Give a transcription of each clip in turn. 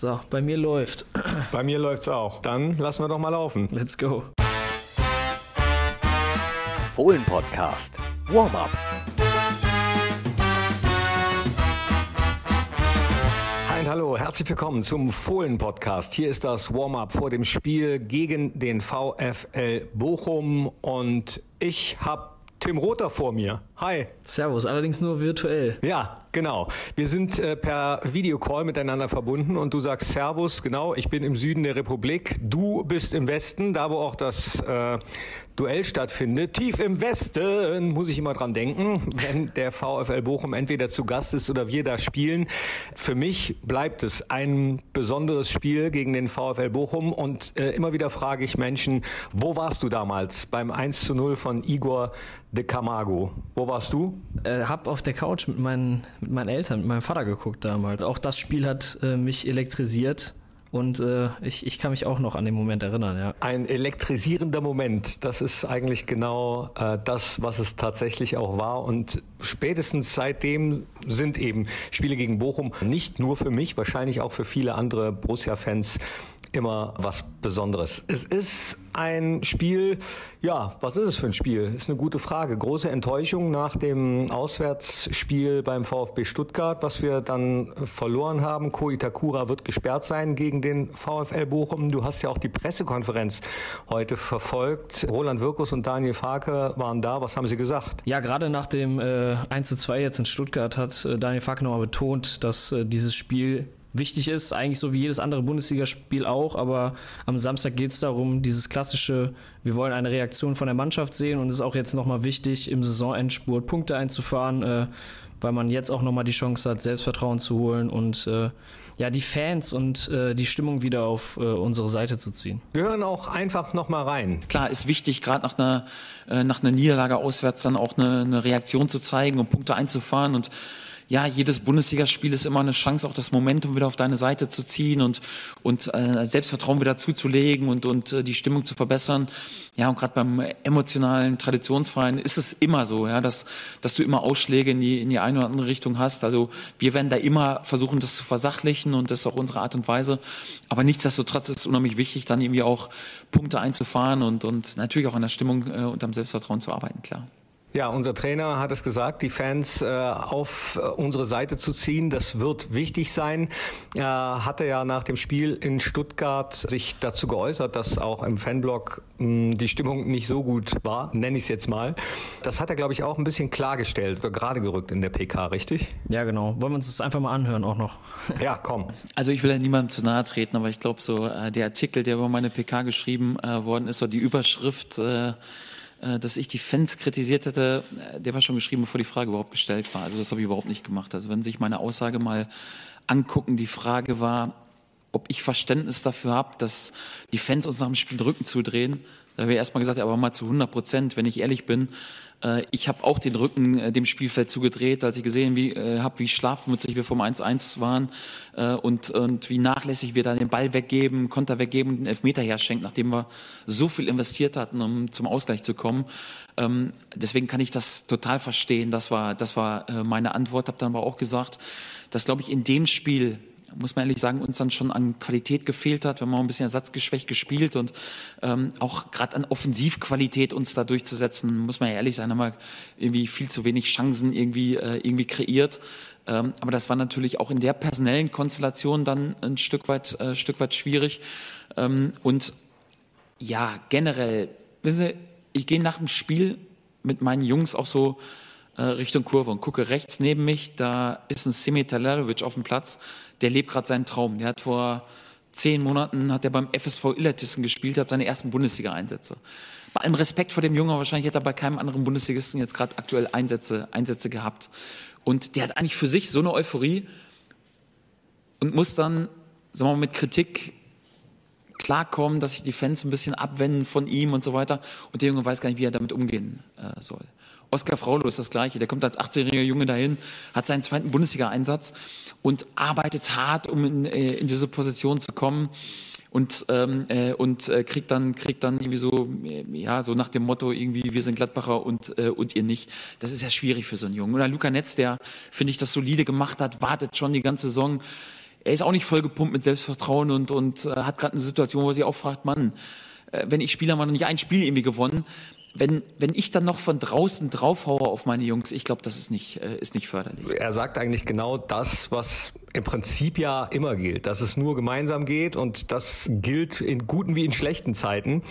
So, bei mir läuft. Bei mir läuft's auch. Dann lassen wir doch mal laufen. Let's go. Fohlen Podcast. Warm-up. Hi und hallo, herzlich willkommen zum Fohlen Podcast. Hier ist das Warm-up vor dem Spiel gegen den VfL Bochum und ich habe Tim Rother vor mir. Hi. Servus, allerdings nur virtuell. Ja, genau. Wir sind äh, per Videocall miteinander verbunden und du sagst Servus, genau, ich bin im Süden der Republik, du bist im Westen, da wo auch das äh, Duell stattfindet. Tief im Westen muss ich immer dran denken, wenn der VfL Bochum entweder zu Gast ist oder wir da spielen. Für mich bleibt es ein besonderes Spiel gegen den VfL Bochum und äh, immer wieder frage ich Menschen, wo warst du damals beim 1 zu 0 von Igor de Camargo? Wo warst du? Äh, hab auf der Couch mit meinen, mit meinen Eltern, mit meinem Vater geguckt damals. Auch das Spiel hat äh, mich elektrisiert. Und äh, ich, ich kann mich auch noch an den Moment erinnern, ja. Ein elektrisierender Moment, das ist eigentlich genau äh, das, was es tatsächlich auch war. Und spätestens seitdem sind eben Spiele gegen Bochum nicht nur für mich, wahrscheinlich auch für viele andere Borussia-Fans immer was Besonderes. Es ist ein Spiel, ja, was ist es für ein Spiel? Ist eine gute Frage. Große Enttäuschung nach dem Auswärtsspiel beim VfB Stuttgart, was wir dann verloren haben. Ko Itakura wird gesperrt sein gegen den VfL Bochum. Du hast ja auch die Pressekonferenz heute verfolgt. Roland Wirkus und Daniel Farke waren da. Was haben sie gesagt? Ja, gerade nach dem äh, 1 zu 2 jetzt in Stuttgart hat äh, Daniel Farke nochmal betont, dass äh, dieses Spiel wichtig ist, eigentlich so wie jedes andere Bundesligaspiel auch, aber am Samstag geht es darum, dieses klassische, wir wollen eine Reaktion von der Mannschaft sehen und es ist auch jetzt nochmal wichtig, im Saisonendspurt Punkte einzufahren, äh, weil man jetzt auch nochmal die Chance hat, Selbstvertrauen zu holen und äh, ja, die Fans und äh, die Stimmung wieder auf äh, unsere Seite zu ziehen. Wir hören auch einfach nochmal rein. Klar, ist wichtig, gerade nach einer, äh, nach einer Niederlage auswärts dann auch eine, eine Reaktion zu zeigen und Punkte einzufahren und ja, jedes Bundesligaspiel ist immer eine Chance, auch das Momentum wieder auf deine Seite zu ziehen und, und äh, Selbstvertrauen wieder zuzulegen und, und äh, die Stimmung zu verbessern. Ja, und gerade beim emotionalen Traditionsverein ist es immer so, ja, dass, dass du immer Ausschläge in die, in die eine oder andere Richtung hast. Also wir werden da immer versuchen, das zu versachlichen und das ist auch unsere Art und Weise. Aber nichtsdestotrotz ist es unheimlich wichtig, dann irgendwie auch Punkte einzufahren und, und natürlich auch an der Stimmung äh, und am Selbstvertrauen zu arbeiten, klar. Ja, unser Trainer hat es gesagt, die Fans äh, auf äh, unsere Seite zu ziehen, das wird wichtig sein. Er hatte ja nach dem Spiel in Stuttgart sich dazu geäußert, dass auch im Fanblog mh, die Stimmung nicht so gut war, nenne ich es jetzt mal. Das hat er, glaube ich, auch ein bisschen klargestellt oder gerade gerückt in der PK, richtig? Ja, genau. Wollen wir uns das einfach mal anhören auch noch? ja, komm. Also ich will ja niemandem zu nahe treten, aber ich glaube so, äh, der Artikel, der über meine PK geschrieben äh, worden ist, so die Überschrift äh, äh, dass ich die Fans kritisiert hätte, äh, der war schon geschrieben, bevor die Frage überhaupt gestellt war. Also das habe ich überhaupt nicht gemacht. Also wenn Sie sich meine Aussage mal angucken, die Frage war, ob ich Verständnis dafür habe, dass die Fans uns nach dem Spiel den Rücken zudrehen. Da habe ich erstmal gesagt, aber mal zu 100 Prozent, wenn ich ehrlich bin, äh, ich habe auch den Rücken äh, dem Spielfeld zugedreht, als ich gesehen wie, äh, habe, wie schlafmützig wir vom 1-1 waren äh, und, und wie nachlässig wir da den Ball weggeben, Konter weggeben den Elfmeter herschenken, nachdem wir so viel investiert hatten, um zum Ausgleich zu kommen. Ähm, deswegen kann ich das total verstehen. Das war, das war äh, meine Antwort. Habe dann aber auch gesagt, dass, glaube ich, in dem Spiel muss man ehrlich sagen, uns dann schon an Qualität gefehlt hat. Wir haben auch ein bisschen ersatzgeschwächt gespielt und ähm, auch gerade an Offensivqualität uns da durchzusetzen, muss man ja ehrlich sein, haben wir irgendwie viel zu wenig Chancen irgendwie, äh, irgendwie kreiert. Ähm, aber das war natürlich auch in der personellen Konstellation dann ein Stück weit, äh, Stück weit schwierig. Ähm, und ja, generell, wissen Sie, ich gehe nach dem Spiel mit meinen Jungs auch so äh, Richtung Kurve und gucke rechts neben mich, da ist ein Semi Talalovic auf dem Platz, der lebt gerade seinen Traum. Der hat vor zehn Monaten hat er beim FSV Illertissen gespielt, hat seine ersten Bundesliga-Einsätze. Bei allem Respekt vor dem Jungen, wahrscheinlich hätte er bei keinem anderen Bundesligisten jetzt gerade aktuell Einsätze, Einsätze gehabt. Und der hat eigentlich für sich so eine Euphorie und muss dann, sagen wir mal, mit Kritik klarkommen, dass sich die Fans ein bisschen abwenden von ihm und so weiter. Und der Junge weiß gar nicht, wie er damit umgehen äh, soll. Oskar Fraulo ist das Gleiche. Der kommt als 18-jähriger Junge dahin, hat seinen zweiten Bundesliga-Einsatz und arbeitet hart, um in, äh, in diese Position zu kommen und ähm, äh, und äh, kriegt dann kriegt dann irgendwie so äh, ja so nach dem Motto irgendwie wir sind Gladbacher und äh, und ihr nicht. Das ist ja schwierig für so einen Jungen. Oder Luca Netz der finde ich das solide gemacht hat wartet schon die ganze Saison. Er ist auch nicht vollgepumpt mit Selbstvertrauen und, und äh, hat gerade eine Situation, wo er sich auch fragt, Mann, äh, wenn ich Spieler mal noch nicht ein Spiel irgendwie gewonnen, wenn, wenn ich dann noch von draußen draufhaue auf meine Jungs, ich glaube, das ist nicht, äh, ist nicht förderlich. Er sagt eigentlich genau das, was im Prinzip ja immer gilt, dass es nur gemeinsam geht und das gilt in guten wie in schlechten Zeiten.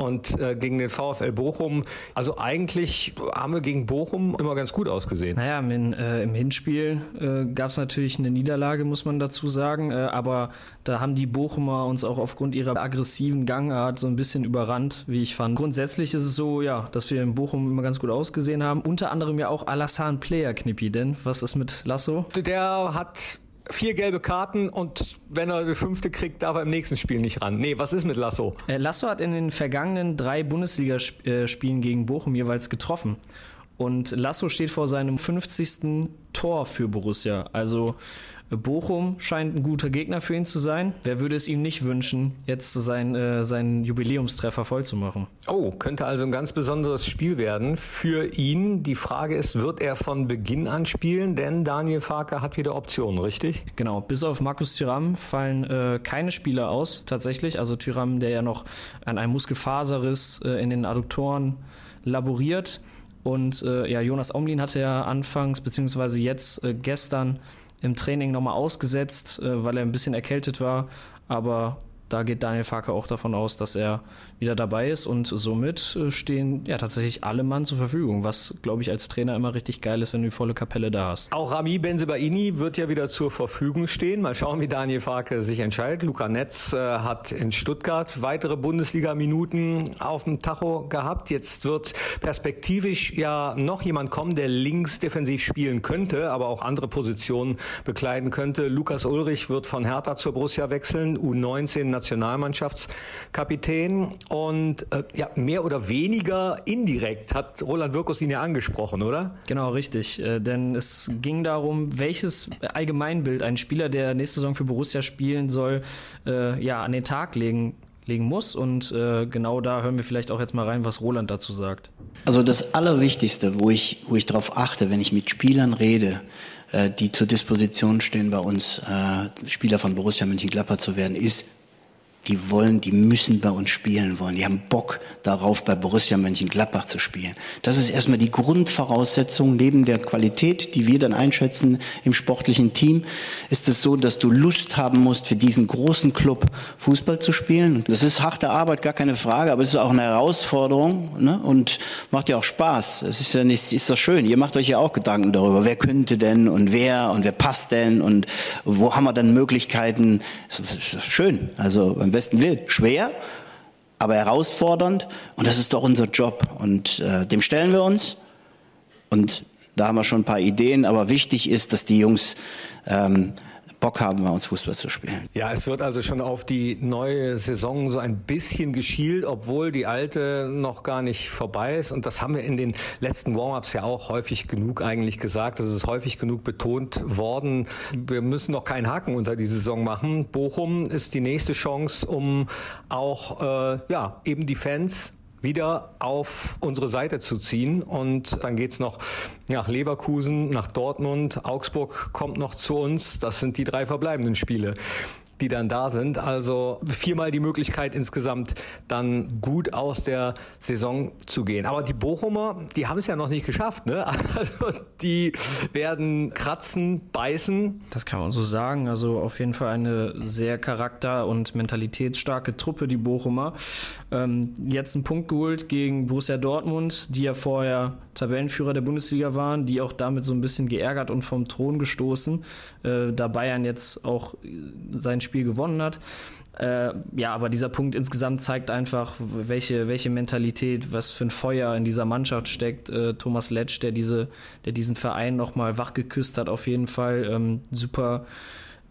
Und äh, gegen den VfL Bochum, also eigentlich haben wir gegen Bochum immer ganz gut ausgesehen. Naja, im, äh, im Hinspiel äh, gab es natürlich eine Niederlage, muss man dazu sagen. Äh, aber da haben die Bochumer uns auch aufgrund ihrer aggressiven Gangart so ein bisschen überrannt, wie ich fand. Grundsätzlich ist es so, ja, dass wir in Bochum immer ganz gut ausgesehen haben. Unter anderem ja auch Alassane Player, Knippi, denn was ist mit Lasso? Der hat vier gelbe Karten und wenn er die fünfte kriegt, darf er im nächsten Spiel nicht ran. Nee, was ist mit Lasso? Äh, Lasso hat in den vergangenen drei Bundesligaspielen gegen Bochum jeweils getroffen. Und Lasso steht vor seinem 50. Tor für Borussia. Also Bochum scheint ein guter Gegner für ihn zu sein. Wer würde es ihm nicht wünschen, jetzt sein, äh, seinen Jubiläumstreffer vollzumachen? Oh, könnte also ein ganz besonderes Spiel werden für ihn. Die Frage ist, wird er von Beginn an spielen? Denn Daniel Farke hat wieder Optionen, richtig? Genau, bis auf Markus Thüram fallen äh, keine Spieler aus, tatsächlich. Also Thüram, der ja noch an einem Muskelfaserriss äh, in den Adduktoren laboriert. Und äh, ja, Jonas Omlin hatte ja anfangs, beziehungsweise jetzt äh, gestern im Training nochmal ausgesetzt, äh, weil er ein bisschen erkältet war. Aber da geht Daniel Farke auch davon aus, dass er wieder dabei ist und somit äh, stehen ja tatsächlich alle Mann zur Verfügung, was glaube ich als Trainer immer richtig geil ist, wenn du die volle Kapelle da hast. Auch Rami Benzebaini wird ja wieder zur Verfügung stehen. Mal schauen, wie Daniel Farke sich entscheidet. Luca Netz äh, hat in Stuttgart weitere Bundesliga-Minuten auf dem Tacho gehabt. Jetzt wird perspektivisch ja noch jemand kommen, der links defensiv spielen könnte, aber auch andere Positionen bekleiden könnte. Lukas Ulrich wird von Hertha zur Borussia wechseln, U19 Nationalmannschaftskapitän und äh, ja, mehr oder weniger indirekt hat Roland Wirkus ihn ja angesprochen, oder? Genau, richtig. Äh, denn es ging darum, welches Allgemeinbild ein Spieler, der nächste Saison für Borussia spielen soll, äh, ja, an den Tag legen legen muss. Und äh, genau da hören wir vielleicht auch jetzt mal rein, was Roland dazu sagt. Also das Allerwichtigste, wo ich, wo ich darauf achte, wenn ich mit Spielern rede, äh, die zur Disposition stehen, bei uns äh, Spieler von Borussia Mönchengladbach zu werden, ist, die wollen, die müssen bei uns spielen wollen. Die haben Bock darauf, bei Borussia Mönchengladbach zu spielen. Das ist erstmal die Grundvoraussetzung neben der Qualität, die wir dann einschätzen im sportlichen Team. Ist es so, dass du Lust haben musst, für diesen großen Club Fußball zu spielen. Das ist harte Arbeit, gar keine Frage, aber es ist auch eine Herausforderung ne? und macht ja auch Spaß. Es ist ja nicht, ist doch schön. Ihr macht euch ja auch Gedanken darüber, wer könnte denn und wer und wer passt denn und wo haben wir dann Möglichkeiten. Schön. Also beim besten Willen. Schwer, aber herausfordernd. Und das ist doch unser Job. Und äh, dem stellen wir uns. Und da haben wir schon ein paar Ideen. Aber wichtig ist, dass die Jungs ähm, Bock haben, bei uns Fußball zu spielen. Ja, es wird also schon auf die neue Saison so ein bisschen geschielt, obwohl die alte noch gar nicht vorbei ist. Und das haben wir in den letzten Warm-ups ja auch häufig genug eigentlich gesagt. Das ist häufig genug betont worden. Wir müssen noch keinen Haken unter die Saison machen. Bochum ist die nächste Chance, um auch äh, ja eben die Fans wieder auf unsere Seite zu ziehen. Und dann geht's noch nach Leverkusen, nach Dortmund, Augsburg kommt noch zu uns. Das sind die drei verbleibenden Spiele die dann da sind. Also viermal die Möglichkeit insgesamt dann gut aus der Saison zu gehen. Aber die Bochumer, die haben es ja noch nicht geschafft. Ne? Also die werden kratzen, beißen. Das kann man so sagen. Also auf jeden Fall eine sehr charakter- und mentalitätsstarke Truppe, die Bochumer. Ähm, jetzt einen Punkt geholt gegen Borussia Dortmund, die ja vorher Tabellenführer der Bundesliga waren, die auch damit so ein bisschen geärgert und vom Thron gestoßen, äh, da Bayern jetzt auch sein Spiel gewonnen hat. Äh, ja, aber dieser Punkt insgesamt zeigt einfach, welche, welche Mentalität, was für ein Feuer in dieser Mannschaft steckt. Äh, Thomas Letsch, der, diese, der diesen Verein nochmal wachgeküsst hat, auf jeden Fall. Ähm, super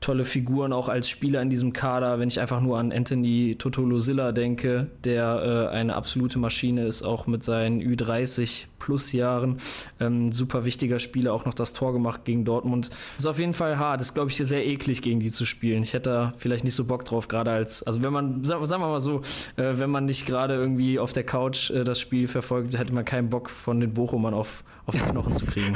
tolle Figuren auch als Spieler in diesem Kader. Wenn ich einfach nur an Anthony Totolosilla denke, der äh, eine absolute Maschine ist, auch mit seinen Ü30 plus Jahren. Ähm, super wichtiger Spieler, auch noch das Tor gemacht gegen Dortmund. Ist auf jeden Fall hart. Ist, glaube ich, sehr eklig, gegen die zu spielen. Ich hätte da vielleicht nicht so Bock drauf, gerade als, also wenn man, sagen wir mal so, äh, wenn man nicht gerade irgendwie auf der Couch äh, das Spiel verfolgt, hätte man keinen Bock von den Bochumern auf, auf die Knochen zu kriegen.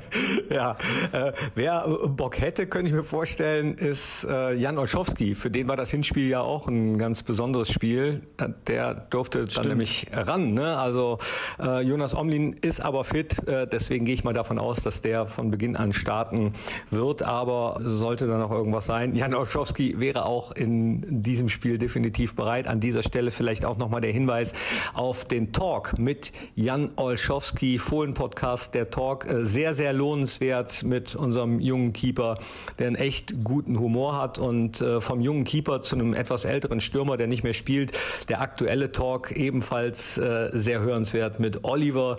ja, äh, wer Bock hätte, könnte ich mir vorstellen, ist äh, Jan Olschowski. Für den war das Hinspiel ja auch ein ganz besonderes Spiel. Äh, der durfte Stimmt. dann nämlich ran. Ne? Also äh, Jonas Omlin ist aber fit, äh, deswegen gehe ich mal davon aus, dass der von Beginn an starten wird. Aber sollte da noch irgendwas sein, Jan Olschowski wäre auch in diesem Spiel definitiv bereit. An dieser Stelle vielleicht auch nochmal der Hinweis auf den Talk mit Jan Olschowski, Fohlen-Podcast, der Talk, äh, sehr, sehr lohnenswert mit unserem jungen Keeper, der einen echt guten Humor hat und äh, vom jungen Keeper zu einem etwas älteren Stürmer, der nicht mehr spielt. Der aktuelle Talk ebenfalls äh, sehr hörenswert mit Oliver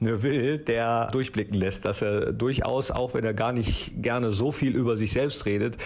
Neuville, der durchblicken lässt, dass er durchaus, auch wenn er gar nicht gerne so viel über sich selbst redet,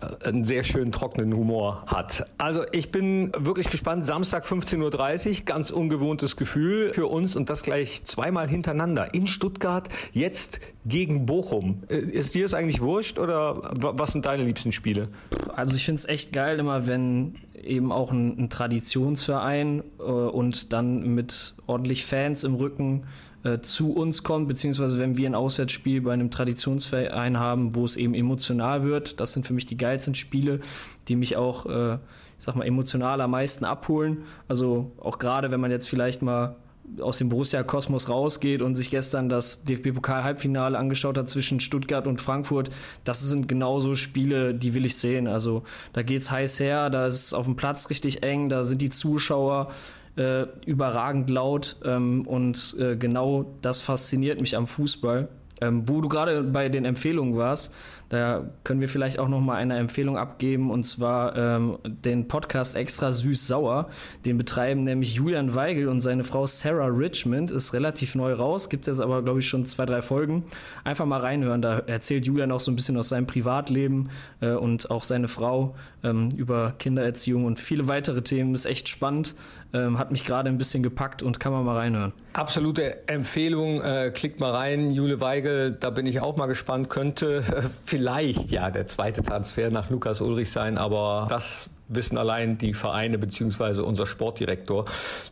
äh, einen sehr schönen trockenen Humor hat. Also ich bin wirklich gespannt. Samstag 15.30 Uhr, ganz ungewohntes Gefühl für uns und das gleich zweimal hintereinander. In Stuttgart, jetzt gegen Bochum. Äh, ist dir das eigentlich wurscht oder was sind deine liebsten Spiele? Also ich finde es echt geil immer, wenn eben auch ein, ein Traditionsverein äh, und dann mit ordentlich Fans im Rücken äh, zu uns kommt, beziehungsweise wenn wir ein Auswärtsspiel bei einem Traditionsverein haben, wo es eben emotional wird. Das sind für mich die geilsten Spiele, die mich auch, äh, ich sag mal, emotional am meisten abholen. Also auch gerade, wenn man jetzt vielleicht mal aus dem Borussia-Kosmos rausgeht und sich gestern das DFB-Pokal-Halbfinale angeschaut hat zwischen Stuttgart und Frankfurt, das sind genauso Spiele, die will ich sehen. Also da geht's heiß her, da ist es auf dem Platz richtig eng, da sind die Zuschauer äh, überragend laut ähm, und äh, genau das fasziniert mich am Fußball. Ähm, wo du gerade bei den Empfehlungen warst, da können wir vielleicht auch noch mal eine Empfehlung abgeben und zwar ähm, den Podcast Extra Süß Sauer. Den betreiben nämlich Julian Weigel und seine Frau Sarah Richmond. Ist relativ neu raus, gibt jetzt aber glaube ich schon zwei drei Folgen. Einfach mal reinhören. Da erzählt Julian auch so ein bisschen aus seinem Privatleben äh, und auch seine Frau ähm, über Kindererziehung und viele weitere Themen. Ist echt spannend. Ähm, hat mich gerade ein bisschen gepackt und kann man mal reinhören. Absolute Empfehlung. Äh, klickt mal rein. Jule Weigel, da bin ich auch mal gespannt. Könnte äh, vielleicht ja der zweite Transfer nach Lukas Ulrich sein, aber das wissen allein die Vereine beziehungsweise unser Sportdirektor.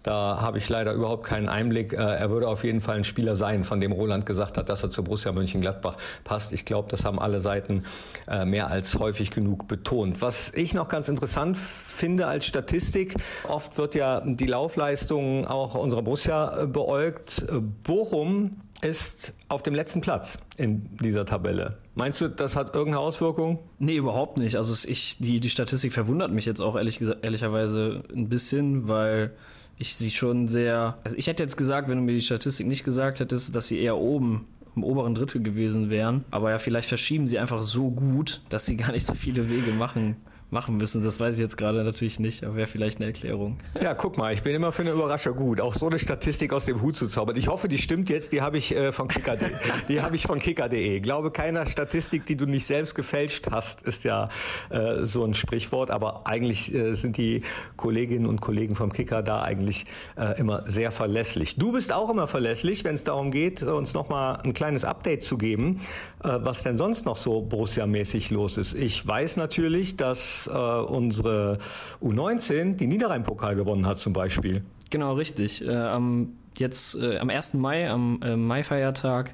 Da habe ich leider überhaupt keinen Einblick. Äh, er würde auf jeden Fall ein Spieler sein, von dem Roland gesagt hat, dass er zu Borussia Mönchengladbach passt. Ich glaube, das haben alle Seiten äh, mehr als häufig genug betont. Was ich noch ganz interessant finde als Statistik, oft wird ja die Laufleistung auch unserer Borussia äh, beäugt. Bochum ist auf dem letzten Platz in dieser Tabelle. Meinst du, das hat irgendeine Auswirkung? Nee, überhaupt nicht. Also ich, die, die Statistik verwundert mich jetzt auch ehrlich, ehrlicherweise ein bisschen, weil ich sie schon sehr. Also ich hätte jetzt gesagt, wenn du mir die Statistik nicht gesagt hättest, dass sie eher oben im oberen Drittel gewesen wären. Aber ja, vielleicht verschieben sie einfach so gut, dass sie gar nicht so viele Wege machen machen müssen. Das weiß ich jetzt gerade natürlich nicht, aber wäre vielleicht eine Erklärung. Ja, guck mal, ich bin immer für eine Überraschung gut, auch so eine Statistik aus dem Hut zu zaubern. Ich hoffe, die stimmt jetzt, die habe ich äh, von kicker.de. die habe ich von kicker.de. Glaube keiner Statistik, die du nicht selbst gefälscht hast, ist ja äh, so ein Sprichwort, aber eigentlich äh, sind die Kolleginnen und Kollegen vom Kicker da eigentlich äh, immer sehr verlässlich. Du bist auch immer verlässlich, wenn es darum geht, uns nochmal ein kleines Update zu geben, äh, was denn sonst noch so Borussia-mäßig los ist. Ich weiß natürlich, dass äh, unsere U19 die Niederrhein-Pokal gewonnen hat zum Beispiel. Genau, richtig. Äh, am, jetzt äh, am 1. Mai, am äh, Maifeiertag,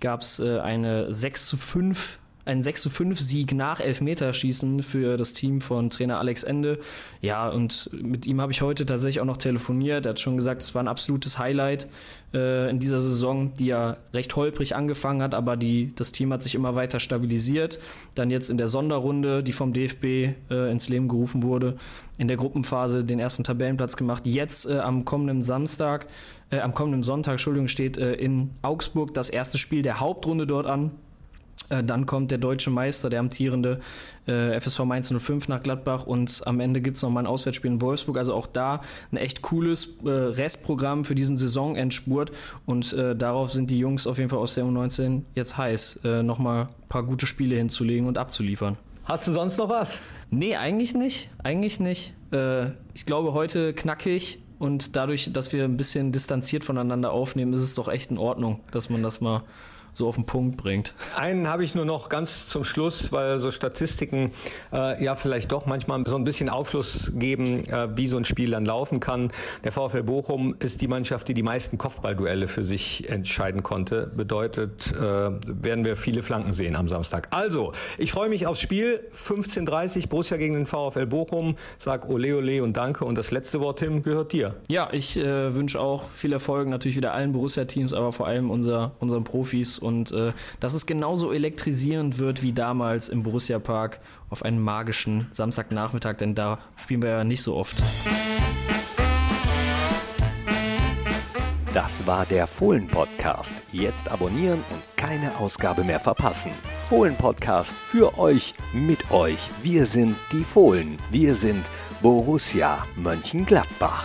gab es äh, eine 6 zu 5 ein 6 zu 5 Sieg nach Elfmeterschießen für das Team von Trainer Alex Ende. Ja, und mit ihm habe ich heute tatsächlich auch noch telefoniert. Er hat schon gesagt, es war ein absolutes Highlight äh, in dieser Saison, die ja recht holprig angefangen hat, aber die, das Team hat sich immer weiter stabilisiert. Dann jetzt in der Sonderrunde, die vom DFB äh, ins Leben gerufen wurde, in der Gruppenphase den ersten Tabellenplatz gemacht. Jetzt äh, am kommenden Samstag, äh, am kommenden Sonntag, Entschuldigung, steht äh, in Augsburg das erste Spiel der Hauptrunde dort an. Äh, dann kommt der deutsche Meister, der amtierende äh, FSV Mainz 05 nach Gladbach und am Ende gibt es nochmal ein Auswärtsspiel in Wolfsburg. Also auch da ein echt cooles äh, Restprogramm für diesen Saisonendspurt und äh, darauf sind die Jungs auf jeden Fall aus der U19 jetzt heiß, äh, nochmal ein paar gute Spiele hinzulegen und abzuliefern. Hast du sonst noch was? Nee, eigentlich nicht. Eigentlich nicht. Äh, ich glaube, heute knackig und dadurch, dass wir ein bisschen distanziert voneinander aufnehmen, ist es doch echt in Ordnung, dass man das mal so auf den Punkt bringt. Einen habe ich nur noch ganz zum Schluss, weil so Statistiken äh, ja vielleicht doch manchmal so ein bisschen Aufschluss geben, äh, wie so ein Spiel dann laufen kann. Der VfL Bochum ist die Mannschaft, die die meisten Kopfballduelle für sich entscheiden konnte. Bedeutet, äh, werden wir viele Flanken sehen am Samstag. Also, ich freue mich aufs Spiel. 15.30 Borussia gegen den VfL Bochum. Sag ole ole und danke. Und das letzte Wort, Tim, gehört dir. Ja, ich äh, wünsche auch viel Erfolg natürlich wieder allen Borussia-Teams, aber vor allem unser, unseren Profis und äh, dass es genauso elektrisierend wird wie damals im Borussia Park auf einen magischen Samstagnachmittag, denn da spielen wir ja nicht so oft. Das war der Fohlen-Podcast. Jetzt abonnieren und keine Ausgabe mehr verpassen. Fohlen-Podcast für euch, mit euch. Wir sind die Fohlen. Wir sind Borussia Mönchengladbach.